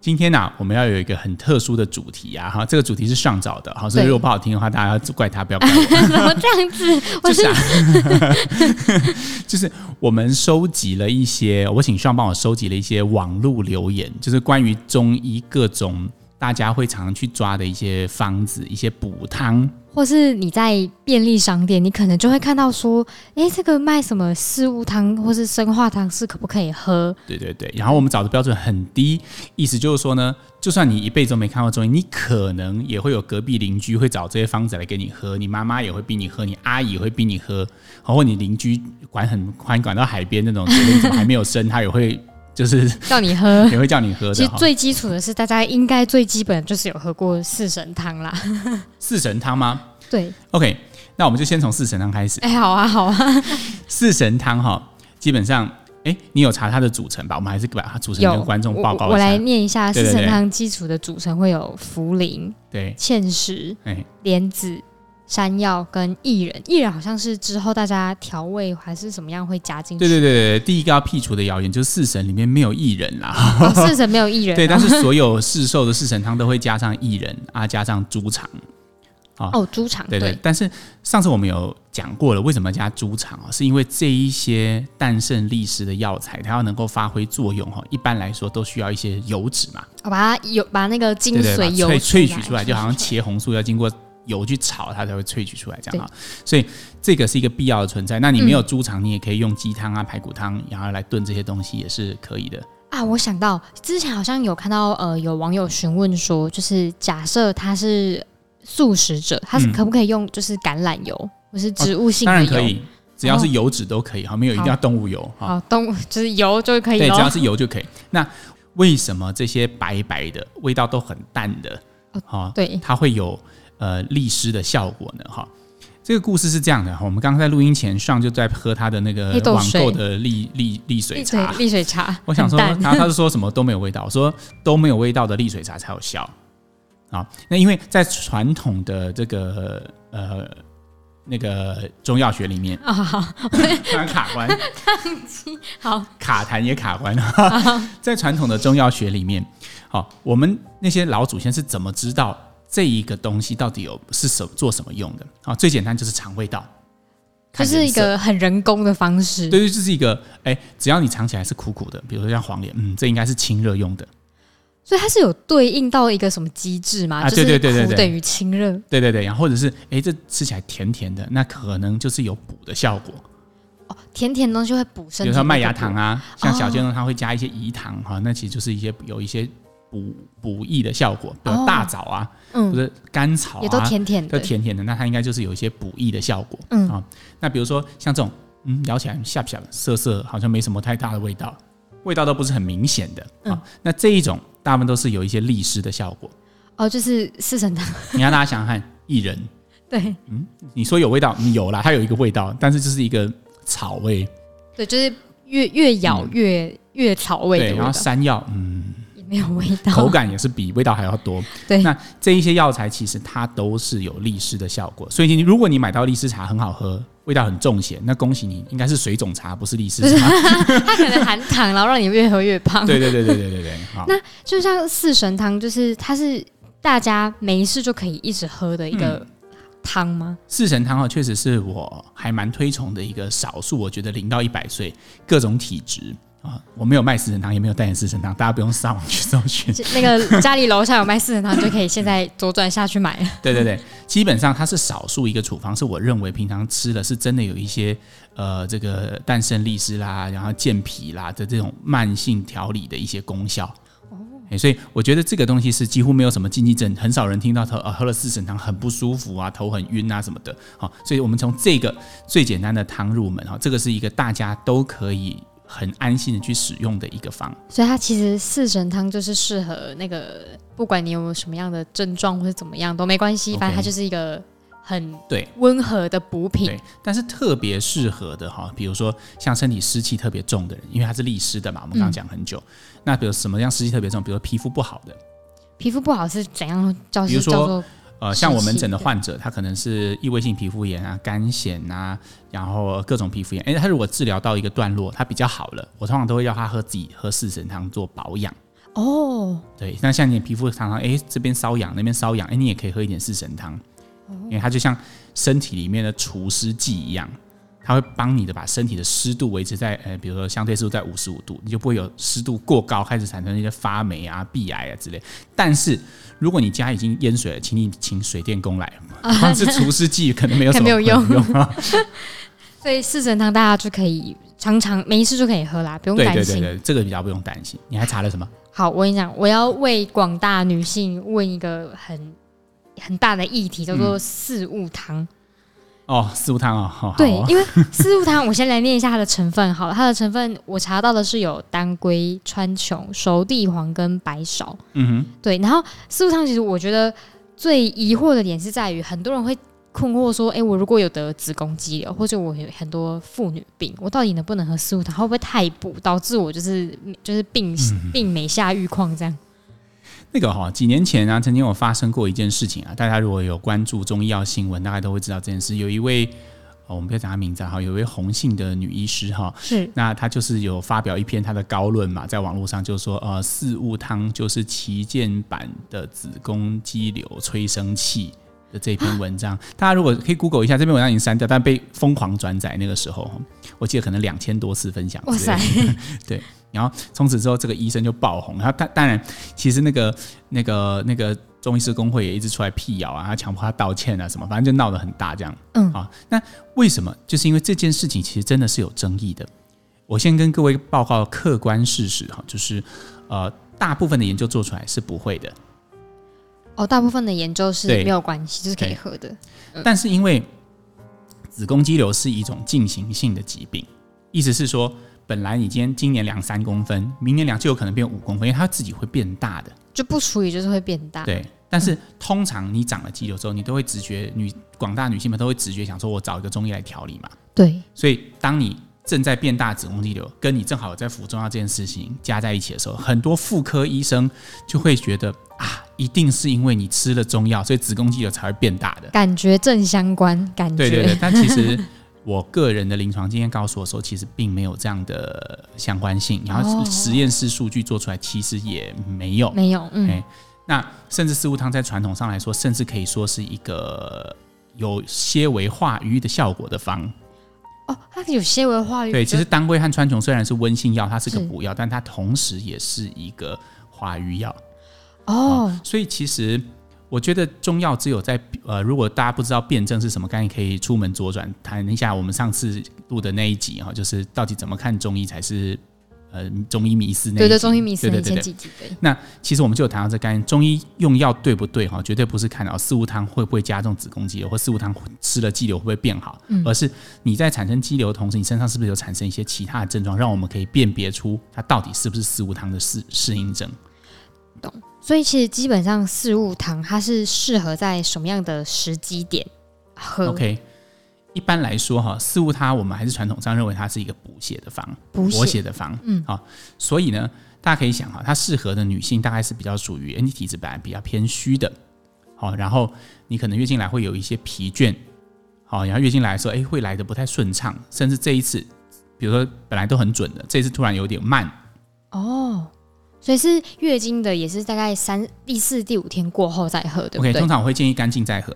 今天呢、啊，我们要有一个很特殊的主题啊，哈，这个主题是上早的，好，所以如果不好听的话，大家要怪他，不要怪我。怎么这样子？就是啊，就是我们收集了一些，我请尚帮我收集了一些网络留言，就是关于中医各种大家会常常去抓的一些方子，一些补汤。或是你在便利商店，你可能就会看到说，哎、欸，这个卖什么四物汤或是生化汤是可不可以喝？对对对。然后我们找的标准很低，意思就是说呢，就算你一辈子都没看过中医，你可能也会有隔壁邻居会找这些方子来给你喝，你妈妈也会逼你喝，你阿姨也会逼你喝，然后你邻居管很宽，管到海边那种，你怎么还没有生，他也会就是叫你喝，也会叫你喝的。其实最基础的是，大家应该最基本就是有喝过四神汤啦。四神汤吗？对，OK，那我们就先从四神汤开始。哎，好啊，好啊。四神汤哈，基本上，哎，你有查它的组成吧？我们还是把它组成跟观众报告一下。我，我来念一下四神汤基础的组成，会有茯苓、对，芡实、莲子、山药跟薏仁。薏仁好像是之后大家调味还是怎么样会加进去。对对对对，第一个要辟除的谣言就是四神里面没有薏仁啦。哦、四神没有薏仁。对，但是所有市售的四神汤都会加上薏仁啊，加上猪肠。哦，猪肠对对，但是上次我们有讲过了，为什么加猪肠啊？是因为这一些诞生历史的药材，它要能够发挥作用哈，一般来说都需要一些油脂嘛。我把它油把那个精髓油萃萃取出来，就好像茄红素要经过油去炒，它才会萃取出来这样啊。所以这个是一个必要的存在。那你没有猪肠，你也可以用鸡汤啊、排骨汤，然后来炖这些东西也是可以的啊。我想到之前好像有看到呃，有网友询问说，就是假设它是。素食者，他是可不可以用就是橄榄油，嗯、或是植物性的油？哦、当然可以，只要是油脂都可以，哈，没有一定要动物油。好，好动物 就是油就可以。对，只要是油就可以。那为什么这些白白的味道都很淡的，哦，对，它会有呃利湿的效果呢？哈，这个故事是这样的，我们刚刚在录音前上就在喝他的那个网购的利利利水茶，利水茶。我想说，然后他是说什么都没有味道，我说都没有味道的利水茶才有效。啊，那因为在传统的这个呃那个中药学里面啊，好，突然卡关，好，卡痰也卡关了。在传统的中药学里面，好，我们那些老祖先是怎么知道这一个东西到底有是什做什么用的？啊，最简单就是尝味道，这是一个很人工的方式。对对，这是一个哎，只要你尝起来是苦苦的，比如说像黄连，嗯，这应该是清热用的。所以它是有对应到一个什么机制吗？啊，对对对对，苦等于清热。对对对，然后或者是哎，这吃起来甜甜的，那可能就是有补的效果。哦，甜甜的东西会补身体。比如说麦芽糖啊，像小建议它会加一些饴糖哈，那其实就是一些有一些补补益的效果。比如大枣啊，嗯，或者甘草啊，也都甜甜的，都甜甜的，那它应该就是有一些补益的效果。嗯啊，那比如说像这种，嗯，咬起来下不下涩涩，好像没什么太大的味道，味道都不是很明显的啊。那这一种。大部分都是有一些利湿的效果哦，就是四神汤。你让大家想想看，薏仁，对，嗯，你说有味道，有啦，它有一个味道，但是就是一个草味，对，就是越越咬越、嗯、越草味，对，然后山药，嗯，也没有味道，口感也是比味道还要多。对，那这一些药材其实它都是有利湿的效果，所以你如果你买到利湿茶很好喝。味道很重咸，那恭喜你，应该是水肿茶，不是利湿茶。它可能含糖，然后让你越喝越胖。对对对对对对对。好，那就像四神汤，就是它是大家没事就可以一直喝的一个汤吗？嗯、四神汤哦，确实是我还蛮推崇的一个少数，我觉得零到一百岁各种体质。啊，我没有卖四神汤，也没有代言四神汤，大家不用上网去搜寻。那个家里楼下有卖四神汤，就可以现在左转下去买 了。对对对，基本上它是少数一个处方，是我认为平常吃的是真的有一些呃这个淡胜利湿啦，然后健脾啦的这种慢性调理的一些功效。哦，所以我觉得这个东西是几乎没有什么禁忌症，很少人听到他呃喝了四神汤很不舒服啊，头很晕啊什么的。好，所以我们从这个最简单的汤入门哈，这个是一个大家都可以。很安心的去使用的一个方，所以它其实四神汤就是适合那个，不管你有没有什么样的症状或者怎么样都没关系，反正它就是一个很对温和的补品。对，但是特别适合的哈，比如说像身体湿气特别重的人，因为它是利湿的嘛，我们刚刚讲很久。嗯、那比如什么样湿气特别重？比如说皮肤不好的，皮肤不好是怎样叫？比如说叫做呃，像我门诊的患者，他可能是异位性皮肤炎啊、干癣啊，然后各种皮肤炎。哎，他如果治疗到一个段落，他比较好了，我通常都会要他喝自己喝四神汤做保养。哦，对，那像你皮肤常常哎这边瘙痒，那边瘙痒，哎你也可以喝一点四神汤，因为它就像身体里面的除湿剂一样，它会帮你的把身体的湿度维持在呃比如说相对湿度在五十五度，你就不会有湿度过高开始产生一些发霉啊、壁癌啊之类。但是如果你家已经淹水了，请你请水电工来，光是除湿剂可能没有 什么用，用 所以四神汤大家就可以常常没事就可以喝啦，不用担心。对对对对，这个比较不用担心。你还查了什么？好，我跟你讲，我要为广大女性问一个很很大的议题，叫做四物汤、嗯。哦，四物汤啊、哦，对，因为四物汤，我先来念一下它的成分。好了，它的成分我查到的是有当归、川穹、熟地黄跟白芍。嗯哼，对。然后四物汤其实我觉得最疑惑的点是在于，很多人会。困惑说：“哎、欸，我如果有得子宫肌瘤，或者我有很多妇女病，我到底能不能喝四物汤？会不会太补，导致我就是就是病病没下愈况这样？”那个哈，几年前啊，曾经有发生过一件事情啊，大家如果有关注中医药新闻，大概都会知道这件事。有一位，哦、我们不要讲她名字哈，有一位红姓的女医师哈，是那她就是有发表一篇她的高论嘛，在网络上就说，呃，四物汤就是旗舰版的子宫肌瘤催生器。的这篇文章，大家如果可以 Google 一下，这篇文章已经删掉，但被疯狂转载。那个时候，我记得可能两千多次分享。哇塞！对，然后从此之后，这个医生就爆红。然后，当当然，其实那个那个那个中医师工会也一直出来辟谣啊，他强迫他道歉啊，什么，反正就闹得很大这样。嗯啊，那为什么？就是因为这件事情其实真的是有争议的。我先跟各位报告客观事实哈，就是呃，大部分的研究做出来是不会的。哦，大部分的研究是没有关系，就是可以喝的。嗯、但是因为子宫肌瘤是一种进行性的疾病，意思是说，本来你今天今年量三公分，明年量就有可能变五公分，因为它自己会变大的，就不除以就是会变大。对，但是通常你长了肌瘤之后，你都会直觉，女广大女性们都会直觉想说，我找一个中医来调理嘛。对，所以当你正在变大子宫肌瘤，跟你正好在服中药这件事情加在一起的时候，很多妇科医生就会觉得啊。一定是因为你吃了中药，所以子宫肌瘤才会变大的，感觉正相关。感觉对对对，但其实 我个人的临床经验告诉我说，其实并没有这样的相关性。然后实验室数据做出来，其实也没有，没有。嗯，那甚至四物汤在传统上来说，甚至可以说是一个有些微化瘀的效果的方。哦，它有些微化瘀。对，其实当归和川穹虽然是温性药，它是个补药，但它同时也是一个化瘀药。哦、oh.，所以其实我觉得中药只有在呃，如果大家不知道辨证是什么，概念可以出门左转谈一下我们上次录的那一集哈，就是到底怎么看中医才是呃中医迷思那一集。对对，中医迷思对对对对。那其实我们就有谈到这概念，中医用药对不对哈，绝对不是看到四物汤会不会加重子宫肌瘤，或四物汤吃了肌瘤会不会变好，嗯，而是你在产生肌瘤的同时，你身上是不是有产生一些其他的症状，让我们可以辨别出它到底是不是四物汤的适适应症。懂。所以其实基本上四物汤它是适合在什么样的时机点喝？OK，一般来说哈，四物它我们还是传统上认为它是一个补血的方，补血的方。嗯，好，所以呢，大家可以想哈，它适合的女性大概是比较属于人体体质本来比较偏虚的，好，然后你可能月经来会有一些疲倦，好，然后月经来的时候，哎，会来的不太顺畅，甚至这一次，比如说本来都很准的，这一次突然有点慢，哦。所以是月经的，也是大概三第四、第五天过后再喝，对不对？Okay, 通常我会建议干净再喝。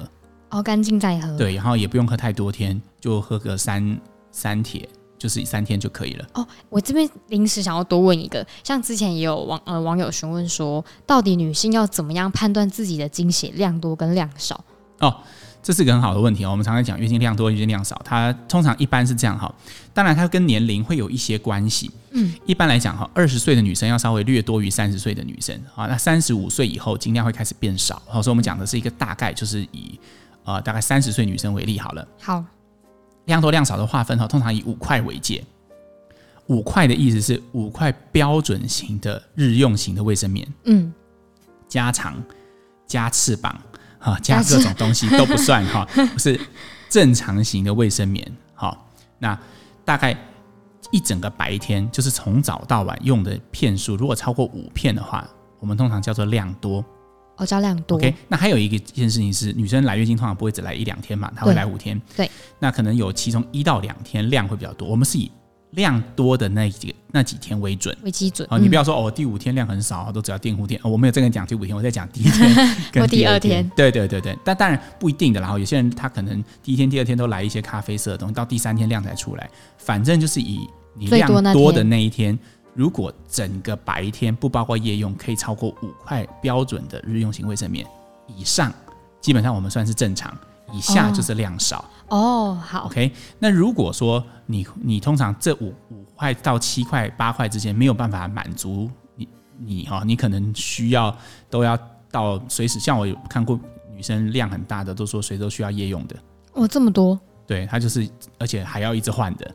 哦，干净再喝。对，然后也不用喝太多天，就喝个三三帖，就是三天就可以了。哦，我这边临时想要多问一个，像之前也有网呃网友询问说，到底女性要怎么样判断自己的经血量多跟量少？哦。这是个很好的问题哦。我们常常讲月经量多、月经量少，它通常一般是这样哈。当然，它跟年龄会有一些关系。嗯，一般来讲哈，二十岁的女生要稍微略多于三十岁的女生啊。那三十五岁以后，经量会开始变少。好所以我们讲的是一个大概，就是以呃大概三十岁女生为例好了。好，量多量少的划分哈，通常以五块为界。五块的意思是五块标准型的日用型的卫生棉。嗯，加长加翅膀。哈，加各种东西都不算哈，是正常型的卫生棉。好，那大概一整个白天，就是从早到晚用的片数，如果超过五片的话，我们通常叫做量多。哦，叫量多。OK，那还有一个一件事情是，女生来月经通常不会只来一两天嘛，她会来五天。对，那可能有其中一到两天量会比较多。我们是以量多的那几那几天为准为基准。哦，你不要说哦，第五天量很少，都只要垫护垫。哦，我没有这个讲第五天，我在讲第一天 跟第二天。对对对对，但当然不一定的。然后有些人他可能第一天、第二天都来一些咖啡色的东西，到第三天量才出来。反正就是以你量多的那一天。如果整个白天不包括夜用，可以超过五块标准的日用型卫生棉以上，基本上我们算是正常。以下就是量少。哦，好。OK，那如果说你你通常这五五块到七块八块之间没有办法满足你你哈，你可能需要都要到随时，像我有看过女生量很大的，都说随时都需要夜用的。哦，这么多？对，它就是而且还要一直换的。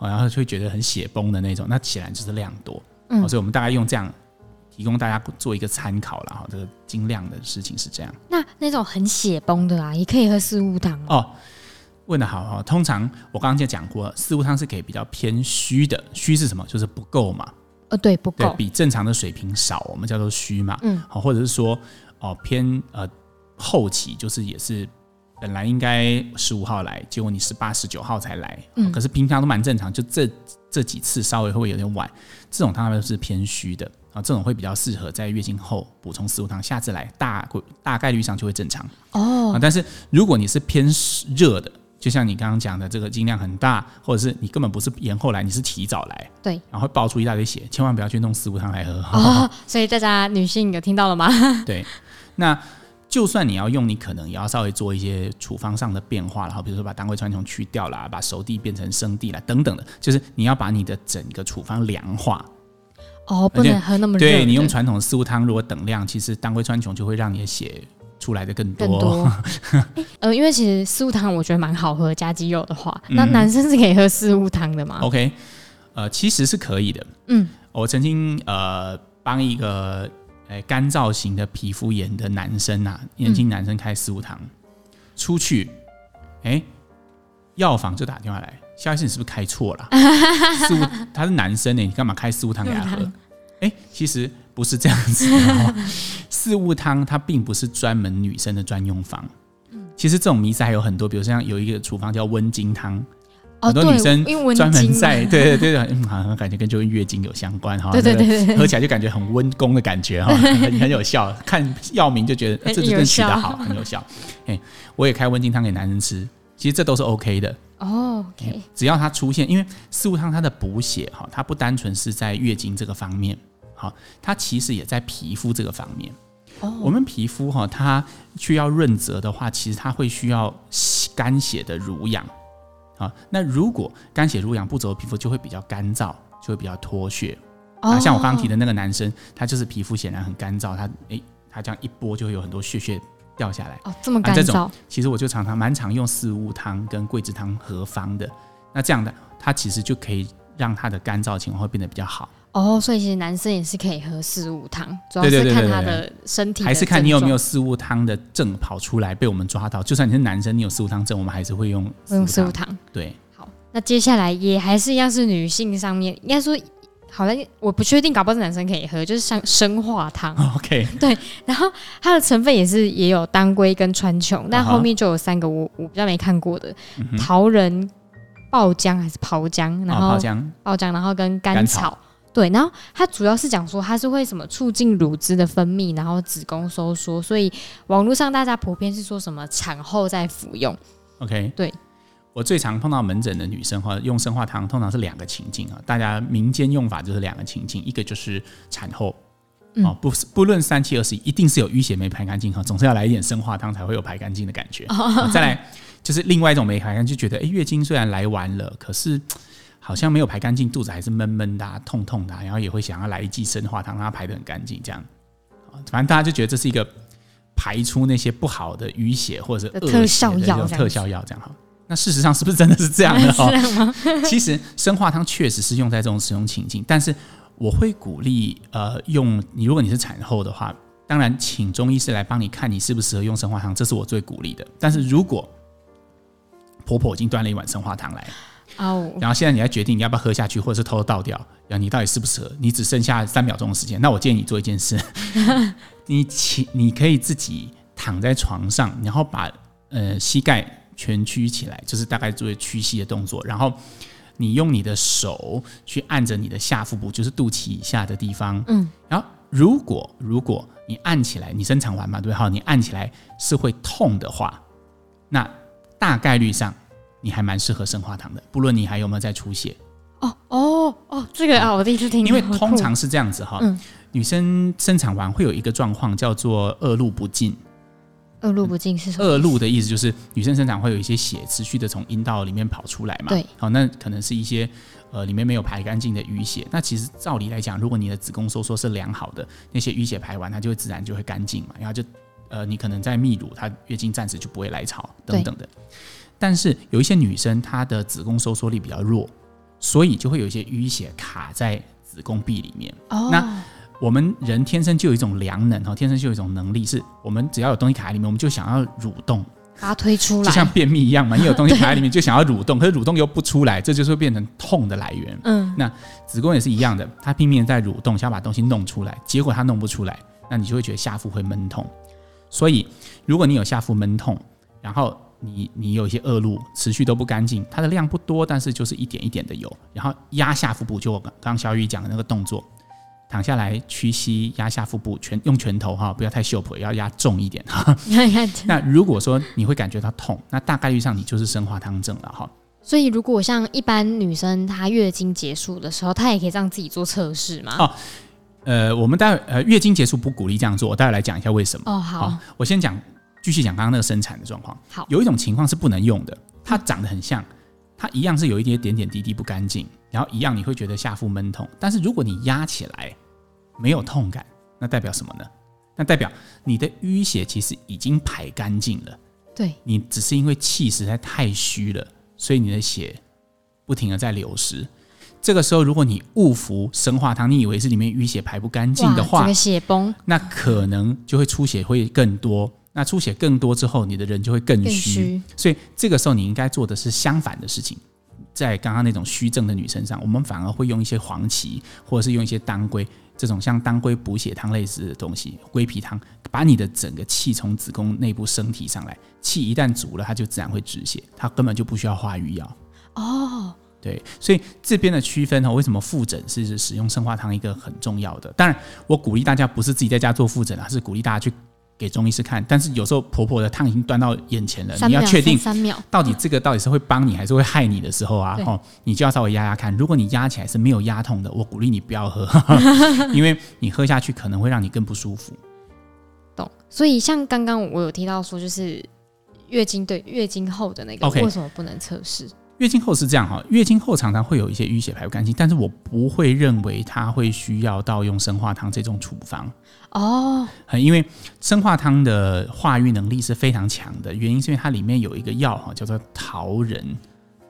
然后就会觉得很血崩的那种，那显然就是量多，嗯，所以我们大概用这样提供大家做一个参考了哈。这个精量的事情是这样。那那种很血崩的啊，也可以喝四物汤哦。问的好哈，通常我刚刚就讲过，四物汤是可以比较偏虚的，虚是什么？就是不够嘛。呃，对，不够，比正常的水平少，我们叫做虚嘛。嗯，好，或者是说哦偏呃后期，就是也是。本来应该十五号来，结果你十八、十九号才来，嗯，可是平常都蛮正常，就这这几次稍微会有点晚，这种汤都是偏虚的啊，这种会比较适合在月经后补充四物汤，下次来大大概率上就会正常哦。但是如果你是偏热的，就像你刚刚讲的这个经量很大，或者是你根本不是延后来，你是提早来，对，然后爆出一大堆血，千万不要去弄四物汤来喝哦。所以大家女性有听到了吗？对，那。就算你要用，你可能也要稍微做一些处方上的变化，然后比如说把当归川穹去掉啦，把熟地变成生地啦，等等的，就是你要把你的整个处方凉化。哦，不能喝那么热。对，你用传统的四物汤，如果等量，其实当归川穹就会让你的血出来的更多。更多。呃，因为其实四物汤我觉得蛮好喝，加鸡肉的话，那男生是可以喝四物汤的吗？嗯，OK，呃，其实是可以的。嗯，我曾经呃帮一个。诶，干燥型的皮肤炎的男生啊，年轻男生开四物汤，嗯、出去，哎，药房就打电话来，肖医生，你是不是开错了？四物他是男生呢，你干嘛开四物汤给他喝？哎，其实不是这样子的，四物汤它并不是专门女生的专用方。其实这种迷思还有很多，比如像有一个处方叫温经汤。很多女生专门在对对对对，嗯，好像感觉跟就跟月经有相关哈，对对对，喝起来就感觉很温宫的感觉哈，很很有效。看药名就觉得这真取得好，很有效。哎，我也开温经汤给男生吃，其实这都是 OK 的哦。OK，只要它出现，因为四物汤它的补血哈，它不单纯是在月经这个方面，好，它其实也在皮肤这个方面。哦，我们皮肤哈，它需要润泽的话，其实它会需要干血的濡养。啊，那如果干血濡养不足，皮肤就会比较干燥，就会比较脱屑。啊、哦，像我刚刚提的那个男生，他就是皮肤显然很干燥，他诶，他这样一拨就会有很多屑屑掉下来。哦，这么干燥。其实我就常常蛮常用四物汤跟桂枝汤合方的。那这样的，它其实就可以让它的干燥情况会变得比较好。哦，所以其实男生也是可以喝四物汤，主要是看他的身体的，还是看你有没有四物汤的症跑出来被我们抓到。就算你是男生，你有四物汤症，我们还是会用用四物汤。对，好，那接下来也还是一样是女性上面，应该说好像我不确定，搞不好是男生可以喝，就是像生化汤。OK，对，然后它的成分也是也有当归跟川穹，但后面就有三个我我比较没看过的，桃仁、爆姜还是炮姜，然后爆姜，然后跟甘草。对，然后它主要是讲说它是会什么促进乳汁的分泌，然后子宫收缩，所以网络上大家普遍是说什么产后再服用。OK，对，我最常碰到门诊的女生或者用生化汤，通常是两个情境啊。大家民间用法就是两个情境，一个就是产后，哦，不不论三七二十一，一定是有淤血没排干净哈，总是要来一点生化汤才会有排干净的感觉。哦、再来就是另外一种没排干净，就觉得哎，月经虽然来完了，可是。好像没有排干净，肚子还是闷闷的、啊、痛痛的、啊，然后也会想要来一剂生化汤，让它排得很干净，这样。反正大家就觉得这是一个排出那些不好的淤血或者是恶血的这种特效药，这样哈。那事实上是不是真的是这样的 哈？其实生化汤确实是用在这种使用情境，但是我会鼓励呃用你，如果你是产后的话，当然请中医师来帮你看你适不适合用生化汤，这是我最鼓励的。但是如果婆婆已经端了一碗生化汤来，哦，然后现在你来决定你要不要喝下去，或者是偷偷倒掉，然后你到底适不适合？你只剩下三秒钟的时间，那我建议你做一件事，你请你可以自己躺在床上，然后把呃膝盖蜷曲起来，就是大概做屈膝的动作，然后。你用你的手去按着你的下腹部，就是肚脐以下的地方。嗯，然后如果如果你按起来，你生产完嘛，对，好，你按起来是会痛的话，那大概率上你还蛮适合生化糖的，不论你还有没有在出血。哦哦哦，这个啊，我第一次听。因为通常是这样子哈，嗯，女生生产完会有一个状况叫做恶露不尽。恶露不尽是什么？恶露的意思就是女生生产会有一些血持续的从阴道里面跑出来嘛。对，好，那可能是一些呃里面没有排干净的淤血。那其实照理来讲，如果你的子宫收缩是良好的，那些淤血排完，它就会自然就会干净嘛。然后就呃你可能在泌乳，它月经暂时就不会来潮等等的。对但是有一些女生她的子宫收缩力比较弱，所以就会有一些淤血卡在子宫壁里面。哦。那我们人天生就有一种良能哈，天生就有一种能力，是我们只要有东西卡在里面，我们就想要蠕动，把它推出来，就像便秘一样嘛。你有东西卡在里面，就想要蠕动，可是蠕动又不出来，这就是会变成痛的来源。嗯，那子宫也是一样的，它拼命在蠕动，想要把东西弄出来，结果它弄不出来，那你就会觉得下腹会闷痛。所以，如果你有下腹闷痛，然后你你有一些恶露持续都不干净，它的量不多，但是就是一点一点的有，然后压下腹部，就我刚刚小雨讲的那个动作。躺下来，屈膝压下腹部，拳用拳头哈，不要太秀婆，要压重一点哈。那如果说你会感觉到痛，那大概率上你就是生化汤症了哈。所以如果像一般女生她月经结束的时候，她也可以让自己做测试吗？哦，呃，我们待会呃月经结束不鼓励这样做，我待会来讲一下为什么。哦好，好，我先讲，继续讲刚刚那个生产的状况。好，有一种情况是不能用的，它长得很像，它一样是有一点点点滴滴不干净。然后一样你会觉得下腹闷痛，但是如果你压起来没有痛感，那代表什么呢？那代表你的淤血其实已经排干净了。对，你只是因为气实在太虚了，所以你的血不停的在流失。这个时候如果你误服生化汤，你以为是里面淤血排不干净的话，这个血崩，那可能就会出血会更多。那出血更多之后，你的人就会更虚。更。所以这个时候你应该做的是相反的事情。在刚刚那种虚症的女生上，我们反而会用一些黄芪，或者是用一些当归这种像当归补血汤类似的东西，龟皮汤，把你的整个气从子宫内部升提上来。气一旦足了，它就自然会止血，它根本就不需要化瘀药。哦，对，所以这边的区分哦，为什么复诊是使用生化汤一个很重要的？当然，我鼓励大家不是自己在家做复诊而是鼓励大家去。给中医师看，但是有时候婆婆的汤已经端到眼前了，你要确定到底这个到底是会帮你还是会害你的时候啊，哦，你就要稍微压压看。如果你压起来是没有压痛的，我鼓励你不要喝，因为你喝下去可能会让你更不舒服。懂。所以像刚刚我有提到说，就是月经对月经后的那个为什么不能测试？月经后是这样哈，月经后常常会有一些淤血排不干净，但是我不会认为它会需要到用生化汤这种处方哦，因为生化汤的化瘀能力是非常强的，原因是因为它里面有一个药哈，叫做桃仁。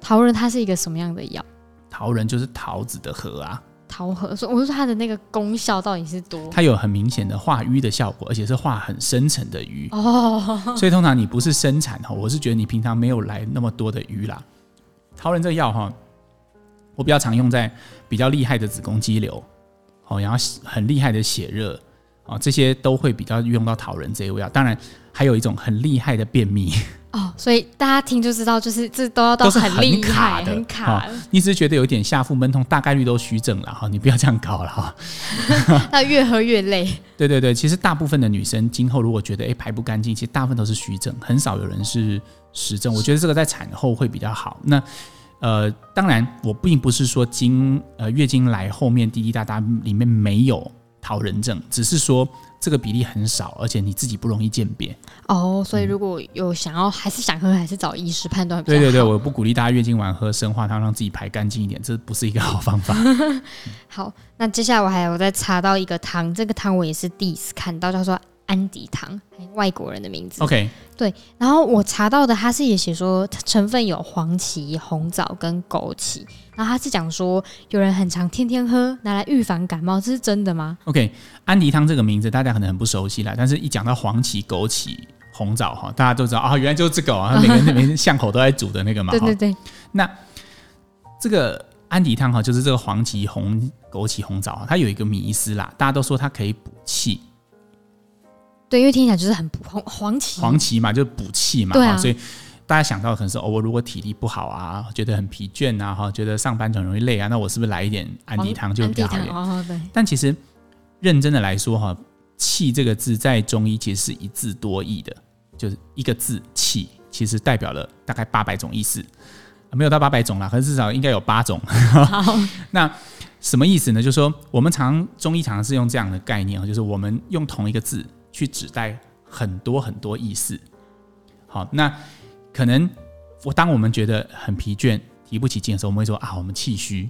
桃仁它是一个什么样的药？桃仁就是桃子的核啊，桃核。所以我说它的那个功效到底是多？它有很明显的化瘀的效果，而且是化很深层的瘀哦。所以通常你不是生产哈，我是觉得你平常没有来那么多的瘀啦。桃仁这个药哈，我比较常用在比较厉害的子宫肌瘤，哦，然后很厉害的血热，哦，这些都会比较用到桃仁这一味药。当然，还有一种很厉害的便秘哦，所以大家听就知道，就是这都要到很厉害，很卡的。你只是觉得有点下腹闷痛，大概率都虚症了哈，你不要这样搞了哈。那越喝越累。对对对，其实大部分的女生今后如果觉得哎排不干净，其实大部分都是虚症，很少有人是。实证，我觉得这个在产后会比较好。那呃，当然，我并不是说经呃月经来后面滴滴答答里面没有桃仁症，只是说这个比例很少，而且你自己不容易鉴别。哦，所以如果有想要还是想喝，还是找医师判断。对对对，我不鼓励大家月经完喝生化汤，让自己排干净一点，这不是一个好方法。好，那接下来我还有再查到一个汤，这个汤我也是第一次看到，叫做安迪汤，外国人的名字。OK，对。然后我查到的，它是也写说成分有黄芪、红枣跟枸杞。然后它是讲说，有人很常天天喝，拿来预防感冒，这是真的吗？OK，安迪汤这个名字大家可能很不熟悉啦，但是一讲到黄芪、枸杞、红枣哈，大家都知道啊、哦，原来就是这个啊，每个人每个巷口都在煮的那个嘛。对对对。那这个安迪汤哈，就是这个黄芪、红枸杞、红枣，它有一个迷思啦，大家都说它可以补气。对，因为听起来就是很补黄黄芪，黄芪嘛，就是补气嘛，对啊，所以。大家想到的可能是哦，我如果体力不好啊，觉得很疲倦啊，哈，觉得上班很容易累啊，那我是不是来一点安迪汤就比较好一点？哦，对。但其实认真的来说哈，气这个字在中医其实是一字多义的，就是一个字气，其实代表了大概八百种意思，没有到八百种啦，可是至少应该有八种。好，那什么意思呢？就是说我们常中医常常是用这样的概念，就是我们用同一个字去指代很多很多意思。好，那。可能我当我们觉得很疲倦、提不起劲的时候，我们会说啊，我们气虚。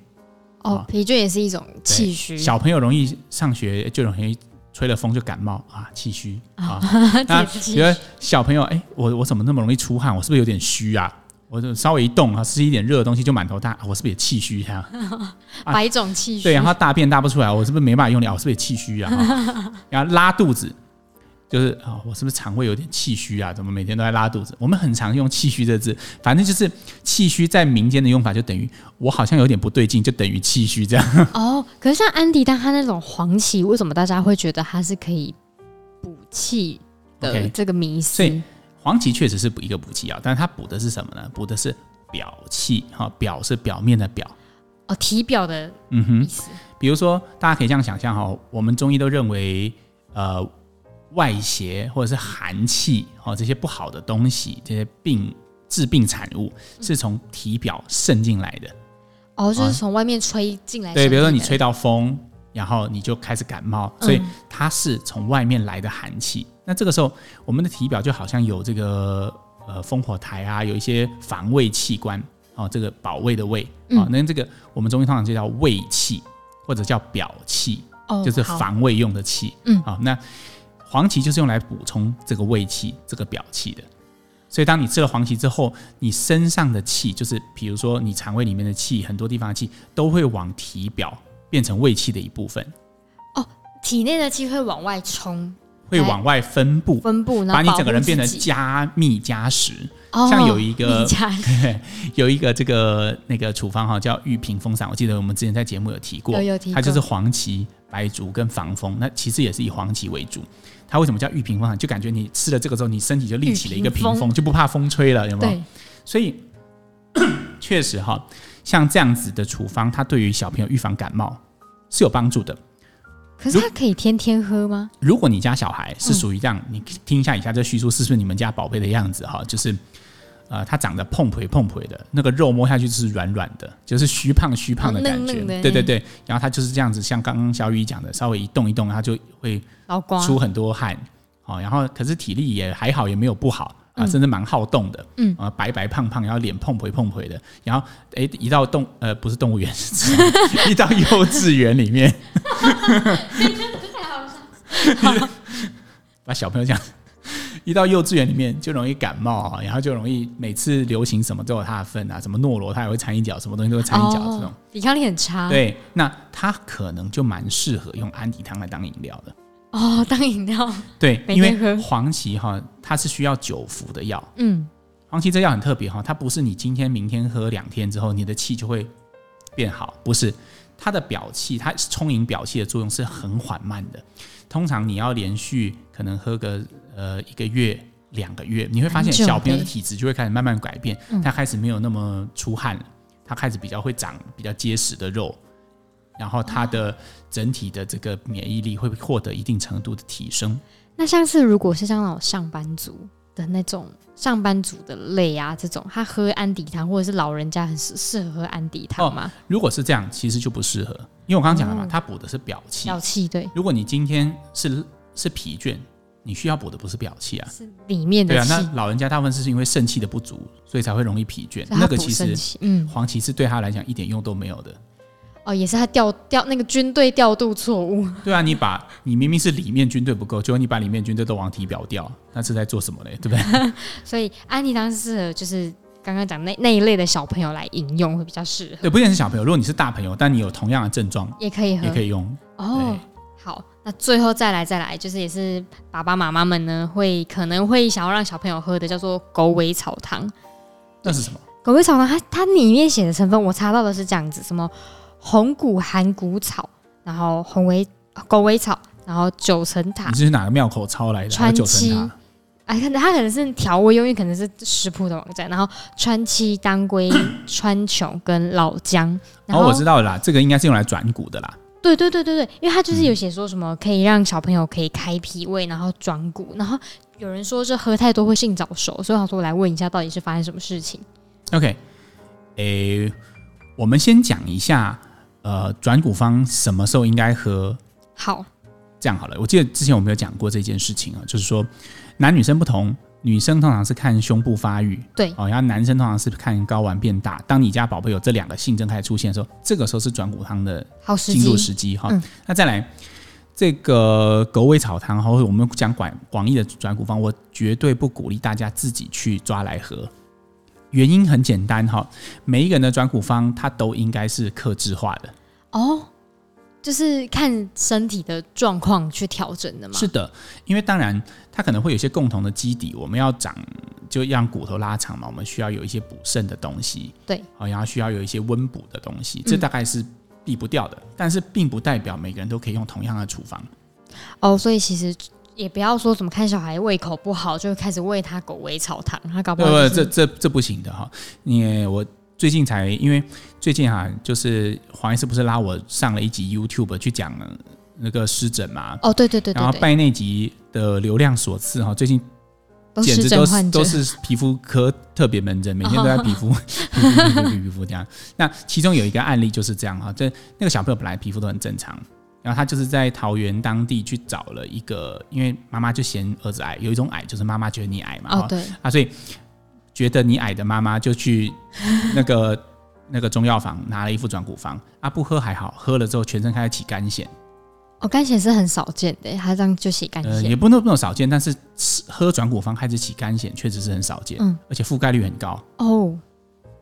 哦，疲倦也是一种气虚。小朋友容易上学就容易吹了风就感冒啊，气虚啊。那觉得小朋友哎，我我怎么那么容易出汗？我是不是有点虚啊？我就稍微一动啊，吃一点热的东西就满头大，我是不是也气虚这样？百种气虚。对，然后大便大不出来，我是不是没办法用力？我是不是也气虚啊？然后拉肚子。就是啊、哦，我是不是肠胃有点气虚啊？怎么每天都在拉肚子？我们很常用“气虚”这字，反正就是气虚在民间的用法就等于我好像有点不对劲，就等于气虚这样。哦，可是像安迪汤它那种黄芪，为什么大家会觉得它是可以补气的这个迷思？所以黄芪确实是补一个补气药，但是它补的是什么呢？补的是表气哈，表是表面的表哦，体表的嗯哼。比如说，大家可以这样想象哈，我们中医都认为呃。外邪或者是寒气哦，这些不好的东西，这些病治病产物是从体表渗进来的。哦，就是从外面吹进来。对，比如说你吹到风，然后你就开始感冒，所以它是从外面来的寒气。嗯、那这个时候，我们的体表就好像有这个呃烽火台啊，有一些防卫器官哦，这个保卫的卫啊，那、嗯、这个我们中医通常就叫卫气，或者叫表气，哦、就是防卫用的气。嗯，好，那。黄芪就是用来补充这个胃气、这个表气的，所以当你吃了黄芪之后，你身上的气，就是比如说你肠胃里面的气，很多地方的气都会往体表变成胃气的一部分。哦，体内的气会往外冲，会往外分布，分布，把你整个人变得加密加实。哦，像有一个 有一个这个那个处方哈，叫玉屏风散，我记得我们之前在节目有提过，有有提过，它就是黄芪、白术跟防风，那其实也是以黄芪为主。它为什么叫玉屏风？就感觉你吃了这个之后，你身体就立起了一个屏风，就不怕风吹了，有没有？所以 确实哈，像这样子的处方，它对于小朋友预防感冒是有帮助的。可是它可以天天喝吗？如果你家小孩是属于这样，嗯、你听一下以下这叙述，是不是你们家宝贝的样子？哈，就是。呃，它长得碰腿碰腿的，那个肉摸下去就是软软的，就是虚胖虚胖的感觉。嫩嫩对对对，然后它就是这样子，像刚刚小雨讲的，稍微一动一动，它就会出很多汗。哦，然后可是体力也还好，也没有不好啊，甚至蛮好动的。嗯，啊，白白胖胖，然后脸碰腿碰腿的，然后哎，一到动呃不是动物园，一到幼稚园里面，把小朋友这样。一到幼稚园里面就容易感冒啊，然后就容易每次流行什么都有他的份啊，什么诺罗他也会掺一脚，什么东西都会掺一脚，这种抵抗力很差。对，那他可能就蛮适合用安迪汤来当饮料的哦，当饮料。对，因为黄芪哈，它是需要久服的药。嗯，黄芪这药很特别哈，它不是你今天、明天喝两天之后，你的气就会变好，不是。它的表气，它充盈表气的作用是很缓慢的，通常你要连续可能喝个。呃，一个月、两个月，你会发现小朋友的体质就会开始慢慢改变，他开始没有那么出汗了，他开始比较会长比较结实的肉，然后他的整体的这个免疫力会获得一定程度的提升。那像是如果是像那种上班族的那种上班族的累啊，这种他喝安迪汤，或者是老人家很适适合喝安迪汤吗？哦，如果是这样，其实就不适合，因为我刚刚讲了嘛，他补的是表气。表气对。如果你今天是是疲倦。你需要补的不是表气啊，是里面的气。对啊，那老人家大部分是因为肾气的不足，所以才会容易疲倦。那个其实，嗯，黄芪是对他来讲一点用都没有的。哦，也是他调调那个军队调度错误。对啊，你把你明明是里面军队不够，结果你把里面军队都往体表调，那是在做什么嘞？对不对？所以安妮汤适合就是刚刚讲那那一类的小朋友来饮用会比较适合。对，不仅是小朋友，如果你是大朋友，但你有同样的症状，也可以喝，也可以用。哦，好，那最后再来再来，就是也是爸爸妈妈们呢会可能会想要让小朋友喝的，叫做狗尾草汤。那是什么？狗尾草汤，它它里面写的成分，我查到的是这样子：什么红骨含骨草，然后红尾狗尾草，然后九层塔。你这是哪个庙口抄来的？川七，哎，可能它可能是调味用，因为可能是食谱的网站。然后川七、当归、川芎跟老姜。哦，我知道了啦，这个应该是用来转骨的啦。对对对对对，因为他就是有写说什么可以让小朋友可以开脾胃，然后转骨。然后有人说这喝太多会性早熟，所以我说我来问一下，到底是发生什么事情？OK，诶，我们先讲一下，呃，转骨方什么时候应该喝？好，这样好了。我记得之前我们有讲过这件事情啊，就是说男女生不同。女生通常是看胸部发育，对，哦，然后男生通常是看睾丸变大。当你家宝贝有这两个性征开始出现的时候，这个时候是转骨汤的进入时机哈、嗯。那再来这个狗尾草汤，或者我们讲广广义的转骨方，我绝对不鼓励大家自己去抓来喝。原因很简单哈，每一个人的转骨方它都应该是克制化的哦。就是看身体的状况去调整的嘛。是的，因为当然它可能会有一些共同的基底，我们要长就让骨头拉长嘛，我们需要有一些补肾的东西，对，好，然后需要有一些温补的东西，这大概是避不掉的。嗯。但是并不代表每个人都可以用同样的处方。哦，所以其实也不要说怎么看小孩胃口不好就开始喂他狗尾草汤，他搞不好、就是、不不这这这不行的哈，因为我。最近才，因为最近哈、啊，就是黄医师不是拉我上了一集 YouTube 去讲那个湿疹嘛？哦，对对对，对，然后拜那集的流量所赐哈，最近简直都是都是皮肤科特别门诊，每天都在皮肤、哦、皮肤皮肤皮肤这样。那其中有一个案例就是这样哈，这那个小朋友本来皮肤都很正常，然后他就是在桃园当地去找了一个，因为妈妈就嫌儿子矮，有一种矮就是妈妈觉得你矮嘛，哦对啊，所以。觉得你矮的妈妈就去那个 那个中药房拿了一副转骨方啊，不喝还好，喝了之后全身开始起干癣。哦，干癣是很少见的，他这样就起干癬。呃，也不能那么少见，但是喝转骨方开始起干癣确实是很少见，嗯，而且覆盖率很高。哦，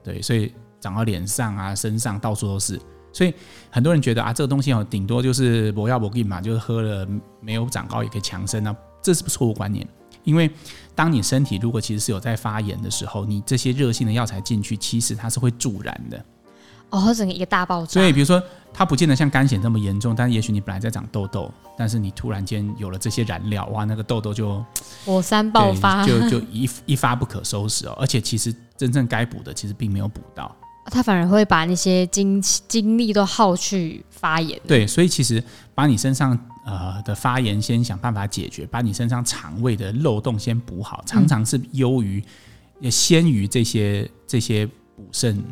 对，所以长到脸上啊、身上到处都是，所以很多人觉得啊，这个东西哦，顶多就是不要不给嘛，就是喝了没有长高也可以强身啊，这是不是错误观念？因为当你身体如果其实是有在发炎的时候，你这些热性的药材进去，其实它是会助燃的。哦，整个一个大爆炸。所以比如说，它不见得像干癬这么严重，但是也许你本来在长痘痘，但是你突然间有了这些燃料，哇，那个痘痘就火山爆发，就就一一发不可收拾哦。而且其实真正该补的，其实并没有补到。它反而会把那些精精力都耗去发炎。对，所以其实把你身上呃的发炎先想办法解决，把你身上肠胃的漏洞先补好，常常是优于也先于这些这些补肾。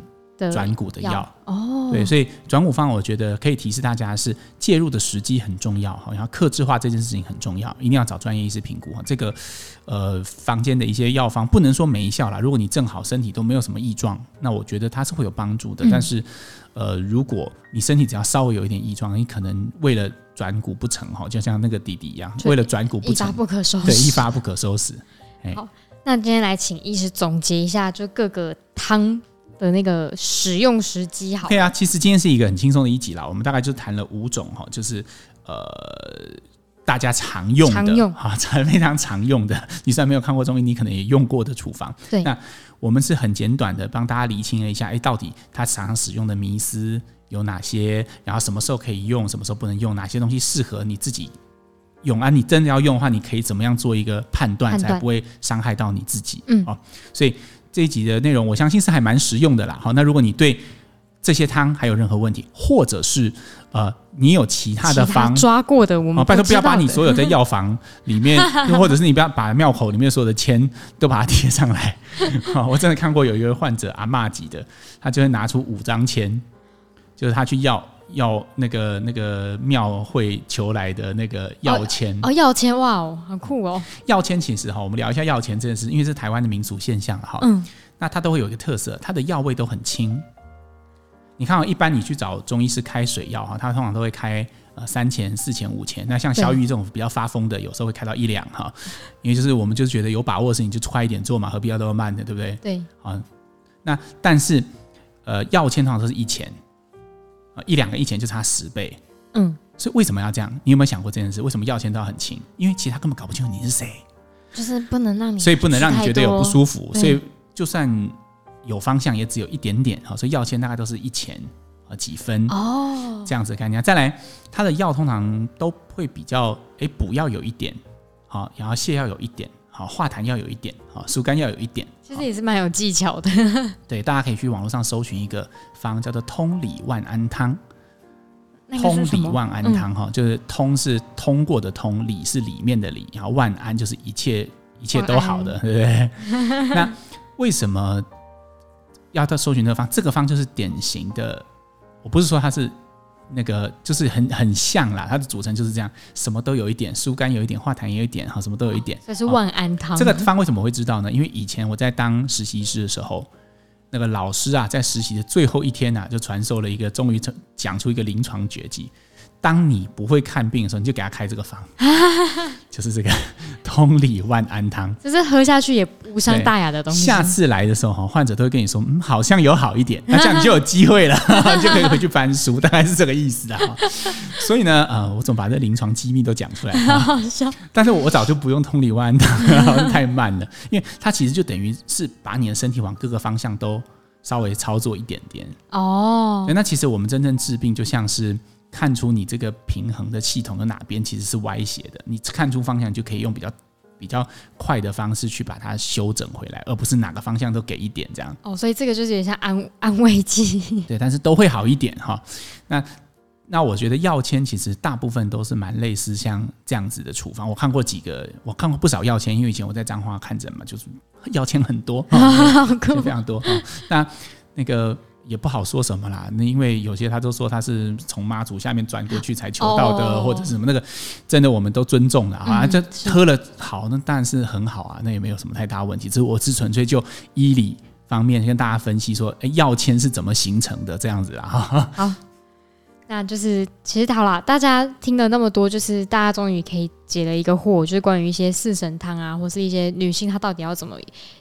转骨的药哦，对，所以转骨方我觉得可以提示大家是介入的时机很重要哈，然后克制化这件事情很重要，一定要找专业医师评估哈。这个呃，房间的一些药方不能说没效啦，如果你正好身体都没有什么异状，那我觉得它是会有帮助的。但是呃，如果你身体只要稍微有一点异状，你可能为了转股不成哈，就像那个弟弟一样，为了转股不成，一发不可收拾，对，一发不可收拾。好，那今天来请医师总结一下，就各个汤。的那个使用时机好。对啊，其实今天是一个很轻松的一集啦。我们大概就谈了五种哈，就是呃大家常用的，常用哈，非常常用的。你虽然没有看过中医，你可能也用过的处方。对，那我们是很简短的帮大家厘清了一下，哎，到底他常常使用的迷思有哪些？然后什么时候可以用，什么时候不能用？哪些东西适合你自己用啊？你真的要用的话，你可以怎么样做一个判断，才不会伤害到你自己？嗯，哦，所以。这一集的内容，我相信是还蛮实用的啦。好，那如果你对这些汤还有任何问题，或者是呃，你有其他的方抓过的，我们拜托不要把你所有在药房里面，或者是你不要把庙口里面所有的签都把它贴上来。好，我真的看过有一位患者阿嬷级的，他就会拿出五张签，就是他去要。要那个那个庙会求来的那个药签哦，药签哇哦，很酷哦。药签其实哈，我们聊一下药签这件事，因为是台湾的民俗现象哈。嗯，那它都会有一个特色，它的药味都很轻。你看，一般你去找中医师开水药哈，他通常都会开呃三钱、四钱、五钱。那像肖玉这种比较发疯的，有时候会开到一两哈，因为就是我们就是觉得有把握的事情就快一点做嘛，何必要那么慢的，对不对？对。啊，那但是呃，药签通常都是一钱啊，一两个一钱就差十倍。嗯。所以为什么要这样？你有没有想过这件事？为什么要钱都要很轻？因为其他根本搞不清楚你是谁，就是不能让你，所以不能让你觉得有不舒服，所以就算。有方向也只有一点点，好，所以药钱大概都是一钱啊几分哦，这样子的概念。再来，它的药通常都会比较，哎，补药有一点，好，然后泻药有一点，好，化痰要有一点，好，疏肝要有一点，其实也是蛮有技巧的。对，大家可以去网络上搜寻一个方，叫做通理万安汤。通理万安汤哈，就是通是通过的通，理是里面的理，然后万安就是一切一切都好的，对不对？那为什么？要到搜寻这个方，这个方就是典型的。我不是说它是那个，就是很很像啦。它的组成就是这样，什么都有一点，疏肝有一点，化痰也有一点，哈，什么都有一点。这是万安汤。这个方为什么会知道呢？因为以前我在当实习医师的时候，那个老师啊，在实习的最后一天啊，就传授了一个，终于讲出一个临床绝技。当你不会看病的时候，你就给他开这个方，就是这个 通理万安汤，就是喝下去也无伤大雅的东西。下次来的时候，哈，患者都会跟你说，嗯，好像有好一点，那这样你就有机会了，就可以回去翻书，大概是这个意思啊。所以呢，呃，我总把这临床机密都讲出来，好笑。但是我早就不用通理万安汤，太慢了，因为它其实就等于是把你的身体往各个方向都稍微操作一点点哦。那其实我们真正治病就像是。看出你这个平衡的系统的哪边其实是歪斜的，你看出方向就可以用比较比较快的方式去把它修整回来，而不是哪个方向都给一点这样。哦，所以这个就是有点像安安慰剂。对，但是都会好一点哈。那那我觉得药签其实大部分都是蛮类似像这样子的处方。我看过几个，我看过不少药签，因为以前我在彰化看诊嘛，就是药签很多，就非常多。那那个。也不好说什么啦，那因为有些他都说他是从妈祖下面转过去才求到的，哦、或者是什么那个，真的我们都尊重的啊。这、嗯、喝了好，那当然是很好啊，那也没有什么太大问题。只是我是纯粹就医理方面跟大家分析说，哎、欸，药签是怎么形成的这样子啊。好。那就是其实好啦，大家听了那么多，就是大家终于可以解了一个惑，就是关于一些四神汤啊，或是一些女性她到底要怎么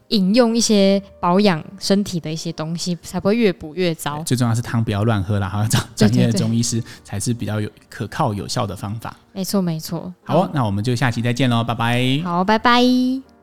饮用一些保养身体的一些东西，才不会越补越糟。最重要是汤不要乱喝啦，好要找专业的中医师才是比较有可靠有效的方法。没错没错。好，好，那我们就下期再见喽，拜拜。好，拜拜。